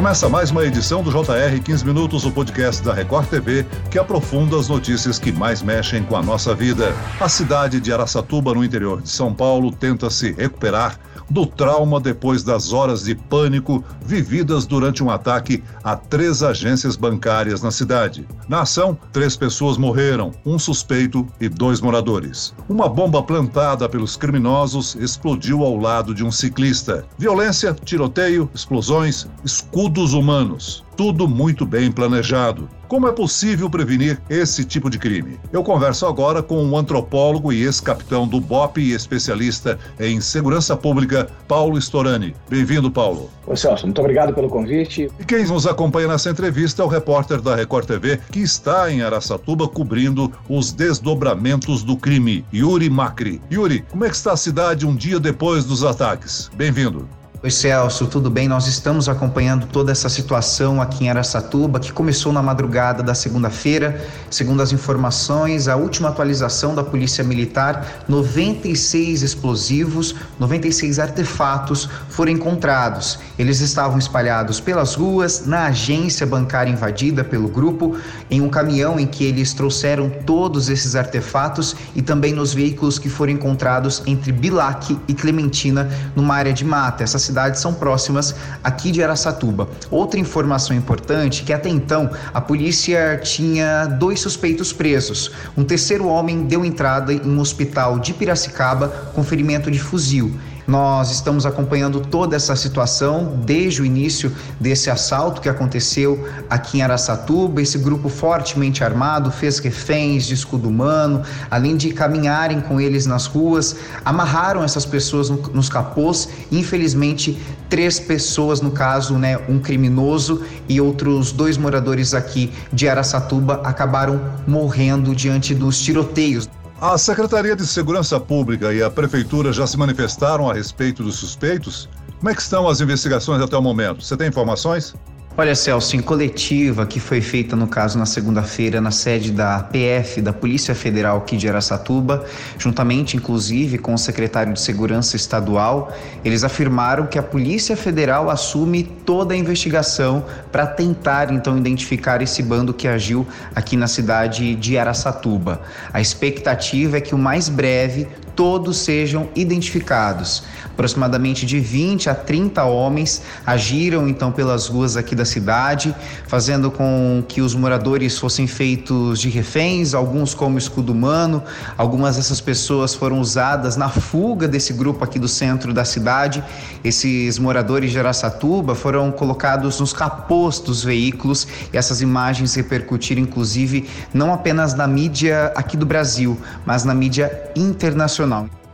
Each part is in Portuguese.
Começa mais uma edição do JR 15 Minutos, o podcast da Record TV, que aprofunda as notícias que mais mexem com a nossa vida. A cidade de Araçatuba, no interior de São Paulo, tenta se recuperar do trauma depois das horas de pânico vividas durante um ataque a três agências bancárias na cidade. Na ação, três pessoas morreram, um suspeito e dois moradores. Uma bomba plantada pelos criminosos explodiu ao lado de um ciclista. Violência, tiroteio, explosões, escudos humanos tudo muito bem planejado. Como é possível prevenir esse tipo de crime? Eu converso agora com o um antropólogo e ex-capitão do BOP e especialista em segurança pública, Paulo Storani. Bem-vindo, Paulo. Oi, Celso, muito obrigado pelo convite. E quem nos acompanha nessa entrevista é o repórter da Record TV, que está em Araçatuba cobrindo os desdobramentos do crime, Yuri Macri. Yuri, como é que está a cidade um dia depois dos ataques? Bem-vindo. Oi Celso, tudo bem? Nós estamos acompanhando toda essa situação aqui em Araçatuba, que começou na madrugada da segunda-feira. Segundo as informações, a última atualização da Polícia Militar, 96 explosivos, 96 artefatos foram encontrados. Eles estavam espalhados pelas ruas, na agência bancária invadida pelo grupo, em um caminhão em que eles trouxeram todos esses artefatos e também nos veículos que foram encontrados entre Bilac e Clementina, numa área de mata. Essa cidades são próximas aqui de Araçatuba. Outra informação importante que até então a polícia tinha dois suspeitos presos. Um terceiro homem deu entrada em um hospital de Piracicaba com ferimento de fuzil. Nós estamos acompanhando toda essa situação desde o início desse assalto que aconteceu aqui em Araçatuba. Esse grupo fortemente armado fez reféns de escudo humano, além de caminharem com eles nas ruas, amarraram essas pessoas no, nos capôs. Infelizmente, três pessoas, no caso, né, um criminoso e outros dois moradores aqui de Araçatuba, acabaram morrendo diante dos tiroteios. A Secretaria de Segurança Pública e a Prefeitura já se manifestaram a respeito dos suspeitos? Como é que estão as investigações até o momento? Você tem informações? Olha, Celso, em coletiva que foi feita, no caso, na segunda-feira, na sede da PF, da Polícia Federal aqui de Araçatuba, juntamente, inclusive, com o secretário de Segurança Estadual, eles afirmaram que a Polícia Federal assume toda a investigação para tentar, então, identificar esse bando que agiu aqui na cidade de Araçatuba. A expectativa é que o mais breve todos sejam identificados. Aproximadamente de 20 a 30 homens agiram então pelas ruas aqui da cidade, fazendo com que os moradores fossem feitos de reféns, alguns como escudo humano. Algumas dessas pessoas foram usadas na fuga desse grupo aqui do centro da cidade. Esses moradores de Araçatuba foram colocados nos capôs dos veículos e essas imagens repercutiram inclusive não apenas na mídia aqui do Brasil, mas na mídia internacional.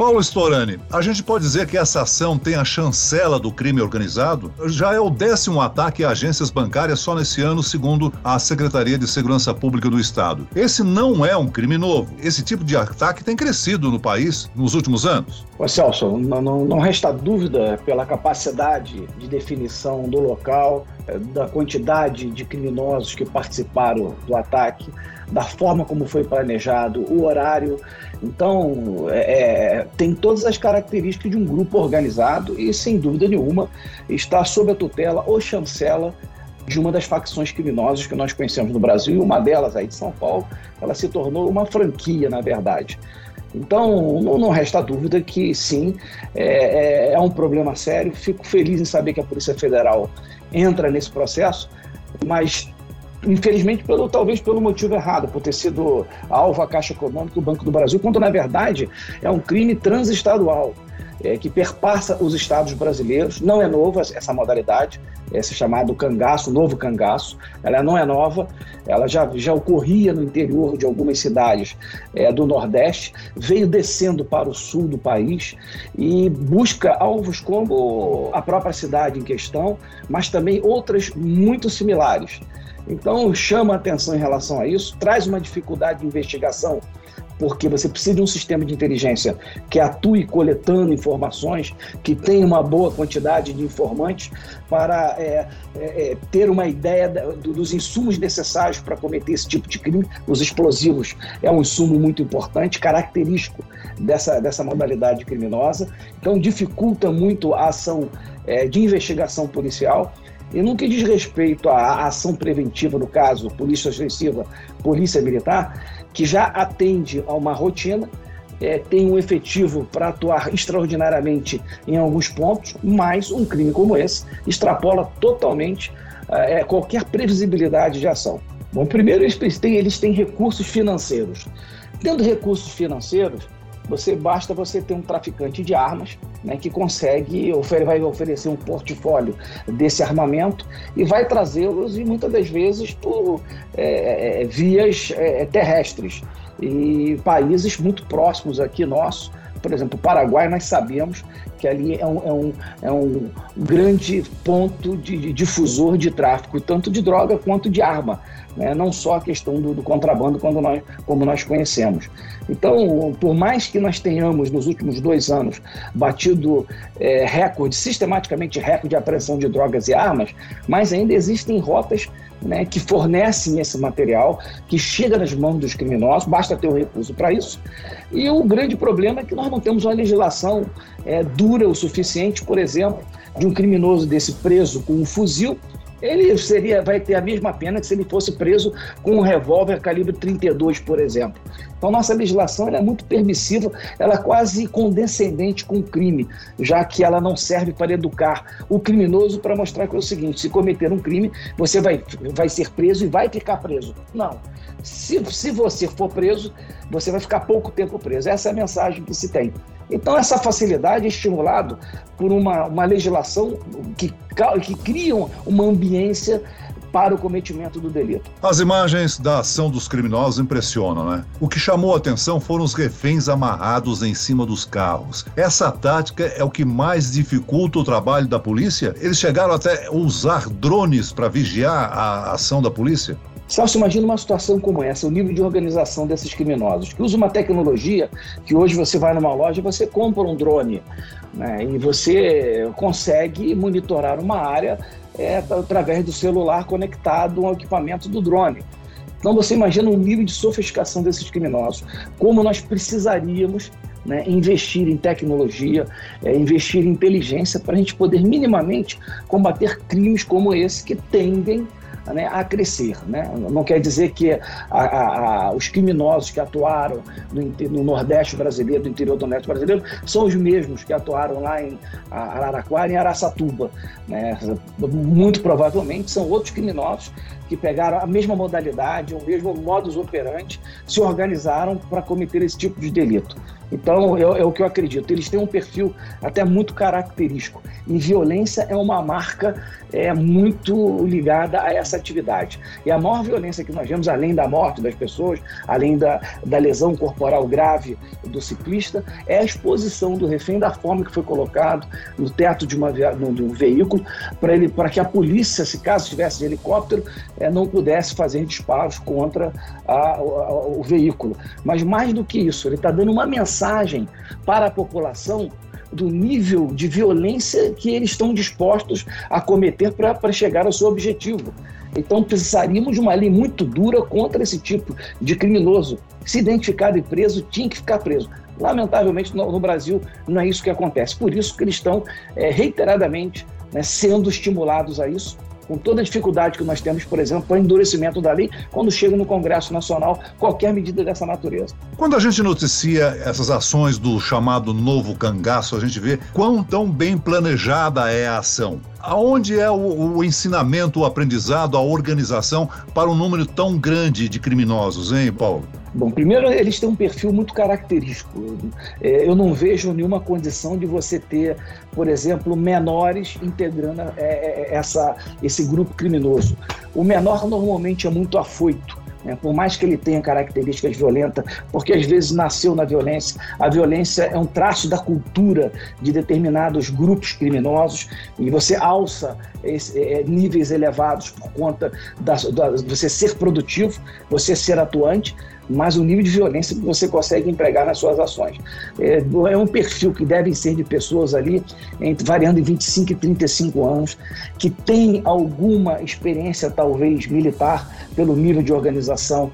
Paulo Storani, a gente pode dizer que essa ação tem a chancela do crime organizado? Já é o décimo ataque a agências bancárias só nesse ano, segundo a Secretaria de Segurança Pública do Estado. Esse não é um crime novo. Esse tipo de ataque tem crescido no país nos últimos anos. Ô Celso, não, não, não resta dúvida pela capacidade de definição do local, da quantidade de criminosos que participaram do ataque, da forma como foi planejado, o horário. Então, é, tem todas as características de um grupo organizado e, sem dúvida nenhuma, está sob a tutela ou chancela de uma das facções criminosas que nós conhecemos no Brasil, e uma delas, aí de São Paulo, ela se tornou uma franquia, na verdade. Então, não, não resta dúvida que sim, é, é, é, um problema sério. Fico feliz em saber que a Polícia Federal entra nesse processo, mas infelizmente pelo talvez pelo motivo errado, por ter sido alvo a Caixa Econômica e o Banco do Brasil, quando na verdade é um crime transestadual. É, que perpassa os estados brasileiros. Não é novo essa modalidade, esse chamado cangaço, novo cangaço. Ela não é nova, ela já, já ocorria no interior de algumas cidades é, do Nordeste, veio descendo para o sul do país e busca alvos como a própria cidade em questão, mas também outras muito similares. Então, chama atenção em relação a isso, traz uma dificuldade de investigação, porque você precisa de um sistema de inteligência que atue coletando informações, que tenha uma boa quantidade de informantes para é, é, é ter uma ideia dos insumos necessários para cometer esse tipo de crime. Os explosivos é um insumo muito importante, característico dessa, dessa modalidade criminosa, então dificulta muito a ação é, de investigação policial E no que diz respeito à ação preventiva, no caso, polícia ostensiva, polícia militar, que já atende a uma rotina, é, tem um efetivo para atuar extraordinariamente em alguns pontos, mas um crime como esse extrapola totalmente é, qualquer previsibilidade de ação. Bom, primeiro eles têm, eles têm recursos financeiros. Tendo recursos financeiros, você basta você ter um traficante de armas né, que consegue vai oferecer um portfólio desse armamento e vai trazê-los e muitas das vezes por é, é vias é, terrestres e países muito próximos aqui nossos por exemplo, o Paraguai, nós sabemos que ali é um, é um, é um grande ponto de, de difusor de tráfico, tanto de droga quanto de arma. Né? Não só a questão do, do contrabando quando nós, como nós conhecemos. Então, por mais que nós tenhamos nos últimos dois anos batido é, recorde, sistematicamente recorde de apreensão de drogas e armas, mas ainda existem rotas né, que fornecem esse material, que chega nas mãos dos criminosos, basta ter o recurso para isso. E o grande problema é que nós não temos uma legislação é, dura o suficiente, por exemplo, de um criminoso desse preso com um fuzil ele seria, vai ter a mesma pena que se ele fosse preso com um revólver calibre 32, por exemplo. Então, nossa legislação é muito permissiva, ela é quase condescendente com o crime, já que ela não serve para educar o criminoso para mostrar que é o seguinte: se cometer um crime, você vai, vai ser preso e vai ficar preso. Não. Se, se você for preso, você vai ficar pouco tempo preso. Essa é a mensagem que se tem. Então, essa facilidade é estimulado por uma, uma legislação que, que cria uma ambiência para o cometimento do delito. As imagens da ação dos criminosos impressionam, né? O que chamou a atenção foram os reféns amarrados em cima dos carros. Essa tática é o que mais dificulta o trabalho da polícia? Eles chegaram até usar drones para vigiar a ação da polícia? Celso, imagina uma situação como essa, o nível de organização desses criminosos, que usa uma tecnologia que hoje você vai numa loja você compra um drone né, e você consegue monitorar uma área é, através do celular conectado ao equipamento do drone. Então você imagina o nível de sofisticação desses criminosos, como nós precisaríamos né, investir em tecnologia, é, investir em inteligência para a gente poder minimamente combater crimes como esse que tendem né, a crescer. Né? Não quer dizer que a, a, a, os criminosos que atuaram no, no, Nordeste brasileiro, do interior do Nordeste brasileiro, são os mesmos que atuaram lá em Araraquara e em Araçatuba. Né? Muito provavelmente são outros criminosos que pegaram a mesma modalidade, o mesmo modus operandi, se organizaram para cometer esse tipo de delito. Então, é, é, o que eu acredito. Eles têm um perfil até muito característico. E violência é uma marca é, muito ligada a essa atividade. E a maior violência que nós vemos, além da morte das pessoas, além da, da lesão corporal grave do ciclista, é a exposição do refém da forma que foi colocado no teto de, uma, de um veículo, para que a polícia, se caso estivesse de helicóptero, é, não pudesse fazer disparos contra a, a, o veículo. Mas mais do que isso, ele está dando uma mensagem para a população do nível de violência que eles estão dispostos a cometer para chegar ao seu objetivo. Então precisaríamos de uma lei muito dura contra esse tipo de criminoso. Se identificado e preso, tinha que ficar preso. Lamentavelmente, no, no Brasil, não é isso que acontece. Por isso que eles estão é, reiteradamente né, sendo estimulados a isso com toda a dificuldade que nós temos, por exemplo, para endurecimento da lei, quando chega no Congresso Nacional qualquer medida dessa natureza. Quando a gente noticia essas ações do chamado novo cangaço, a gente vê quão tão bem planejada é a ação. Aonde é o, o, ensinamento, o aprendizado, a organização para um número tão grande de criminosos, hein, Paulo? Bom, primeiro, eles têm um perfil muito característico. É, eu não vejo nenhuma condição de você ter, por exemplo, menores integrando é, é, essa, esse grupo criminoso. O menor normalmente é muito afoito. Né? Por mais que ele tenha características violentas, porque às vezes nasceu na violência, a violência é um traço da cultura de determinados grupos criminosos e você alça esse, é, níveis elevados por conta da, da, de você ser produtivo, você ser atuante, mas o nível de violência que você consegue empregar nas suas ações. É, é um perfil que deve ser de pessoas ali, entre, variando em 25 e 35 anos, que tem alguma experiência, talvez, militar, pelo nível de organização.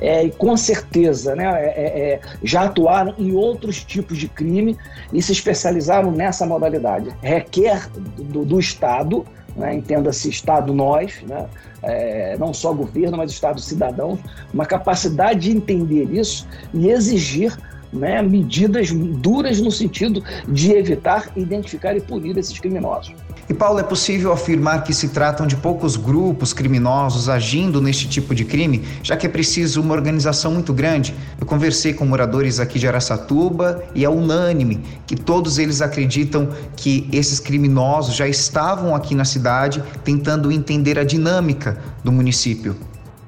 É, e com certeza né, é, é, é já atuaram em outros tipos de crime e se especializaram nessa modalidade. Requer do, do Estado né, entenda-se Estado nós, né, é, não só governo, mas Estado cidadãos, uma capacidade de entender isso e exigir né, medidas duras no sentido de evitar, identificar e punir esses criminosos. E Paulo, é possível afirmar que se tratam de poucos grupos criminosos agindo neste tipo de crime, já que é preciso uma organização muito grande? Eu conversei com moradores aqui de Araçatuba e é unânime que todos eles acreditam que esses criminosos já estavam aqui na cidade tentando entender a dinâmica do município.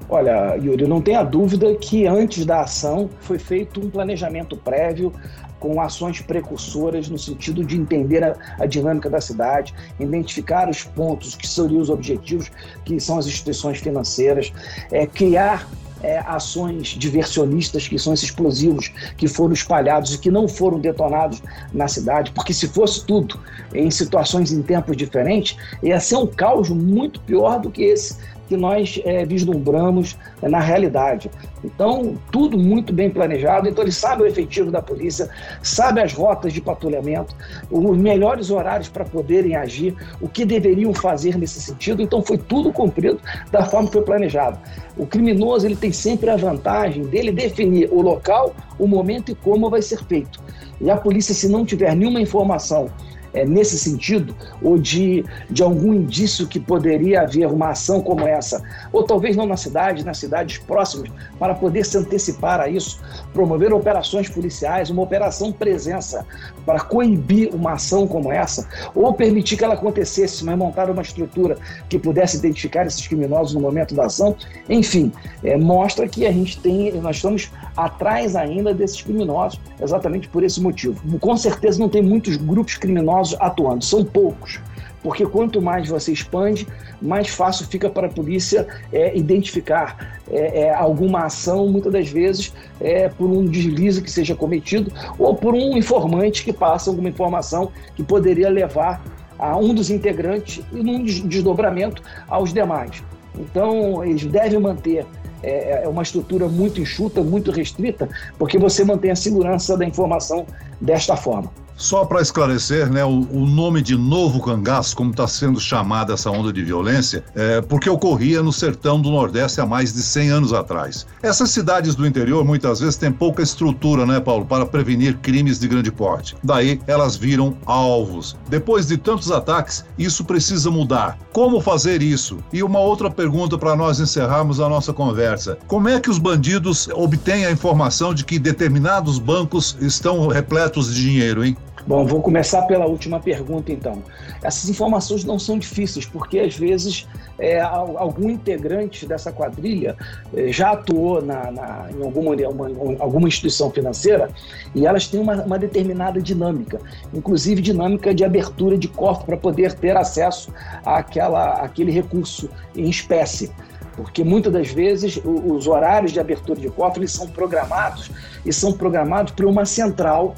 Olha, Yuri, não tenha dúvida que antes da ação foi feito um planejamento prévio com ações precursoras no sentido de entender a, a, dinâmica da cidade, identificar os pontos que seriam os objetivos, que são as instituições financeiras, é, criar é, ações diversionistas, que são esses explosivos que foram espalhados e que não foram detonados na cidade, porque se fosse tudo em situações em tempos diferentes, ia ser um caos muito pior do que esse que nós é, vislumbramos é, na realidade. Então, tudo muito bem planejado. Então, ele sabe o efetivo da polícia, sabe as rotas de patrulhamento, os melhores horários para poderem agir, o que deveriam fazer nesse sentido. Então, foi tudo cumprido da forma que foi planejado. O criminoso ele tem sempre a vantagem dele definir o local, o momento e como vai ser feito. E a polícia, se não tiver nenhuma informação é, nesse sentido, ou de, de algum indício que poderia haver uma ação como essa, ou talvez não na cidade, nas cidades próximas, para poder se antecipar a isso, promover operações policiais, uma operação presença para coibir uma ação como essa, ou permitir que ela acontecesse, mas montar uma estrutura que pudesse identificar esses criminosos no momento da ação, enfim, é, mostra que a gente tem, nós estamos atrás ainda desses criminosos, exatamente por esse motivo. Com certeza não tem muitos grupos criminosos atuando, são poucos. Porque quanto mais você expande, mais fácil fica para a polícia é, identificar é, é, alguma ação, muitas das vezes é, por um deslize que seja cometido ou por um informante que passa alguma informação que poderia levar a um dos integrantes e num desdobramento aos demais. Então, eles devem manter é, é uma estrutura muito enxuta, muito restrita, porque você mantém a segurança da informação desta forma. Só para esclarecer, né, o, o, nome de novo cangaço, como está sendo chamada essa onda de violência, é porque ocorria no sertão do Nordeste há mais de 100 anos atrás. Essas cidades do interior muitas vezes têm pouca estrutura, né, Paulo, para prevenir crimes de grande porte. Daí elas viram alvos. Depois de tantos ataques, isso precisa mudar. Como fazer isso? E uma outra pergunta para nós encerrarmos a nossa conversa: como é que os bandidos obtêm a informação de que determinados bancos estão repletos de dinheiro, hein? Bom, vou começar pela última pergunta, então. Essas informações não são difíceis, porque às vezes é, algum integrante dessa quadrilha é, já atuou na, na, em alguma, uma, alguma instituição financeira e elas têm uma, uma determinada dinâmica, inclusive dinâmica de abertura de cofre para poder ter acesso àquela, àquele recurso em espécie porque muitas das vezes os horários de abertura de cofre são programados e são programados por uma central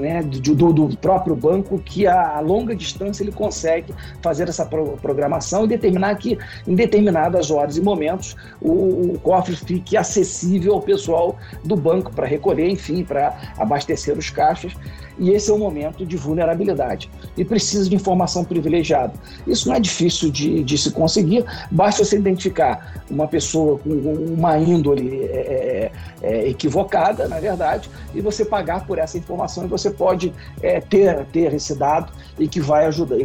né, do, do, próprio banco que a, longa distância ele consegue fazer essa pro, programação e determinar que em determinadas horas e momentos o, o cofre fique acessível ao pessoal do banco para recolher, enfim, para abastecer os caixas e esse é o momento de vulnerabilidade e precisa de informação privilegiada. Isso não é difícil de, de se conseguir, basta você identificar uma pessoa com uma índole é, é, é, equivocada, na verdade, e você pagar por essa informação e você pode é, ter, ter esse dado e que vai ajudar,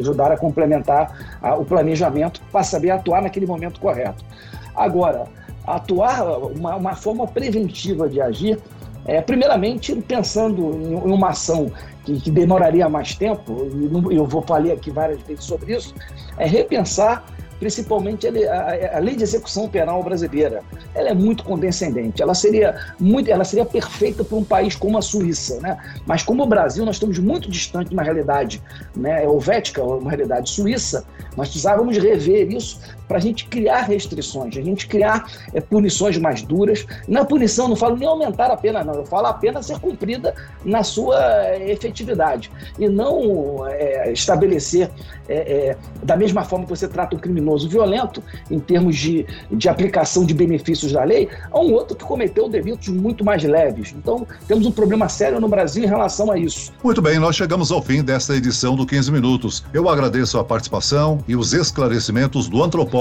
ajudar a complementar a, o planejamento para saber atuar naquele momento correto. Agora, atuar, uma, uma forma preventiva de agir é, primeiramente, pensando em uma ação que, que demoraria mais tempo, e eu vou falar aqui várias vezes sobre isso, é repensar principalmente a, lei de execução penal brasileira. Ela é muito condescendente. Ela seria muito, ela seria perfeita para um país como a Suíça, né? Mas como o Brasil, nós estamos muito distante de uma realidade, né, helvética, uma realidade suíça. Nós precisávamos rever isso para a gente criar restrições, a gente criar é, punições mais duras. Na punição, não falo nem aumentar a pena, não, eu falo a pena ser cumprida na sua é, efetividade e não é, estabelecer é, é, da mesma forma que você trata um criminoso violento, em termos de, de aplicação de benefícios da lei, a um outro que cometeu delitos muito mais leves. Então, temos um problema sério no Brasil em relação a isso. Muito bem, nós chegamos ao fim desta edição do 15 Minutos. Eu agradeço a participação e os esclarecimentos do antropólogo,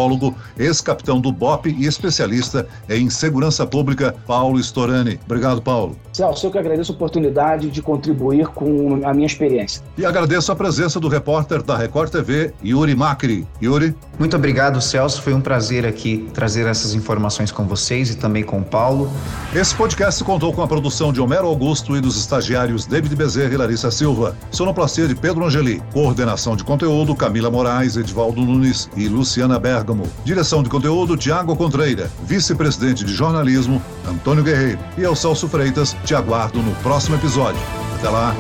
ex-capitão do BOP e especialista em segurança pública, Paulo Storani. Obrigado, Paulo. Celso, eu que agradeço a oportunidade de contribuir com a minha experiência. E agradeço a presença do repórter da Record TV, Yuri Macri. Yuri? Muito obrigado, Celso. Foi um prazer aqui trazer essas informações com vocês e também com o Paulo. Esse podcast contou com a produção de Homero Augusto e dos estagiários David Bezerra e Larissa Silva. Sonoplastia de Pedro Angeli. Coordenação de conteúdo Camila Moraes, Edvaldo Nunes e Luciana Bergamo. Direção de conteúdo Tiago Contreira. Vice-presidente de jornalismo Antônio Guerreiro. E eu, Celso Freitas, te aguardo no próximo episódio. Até lá!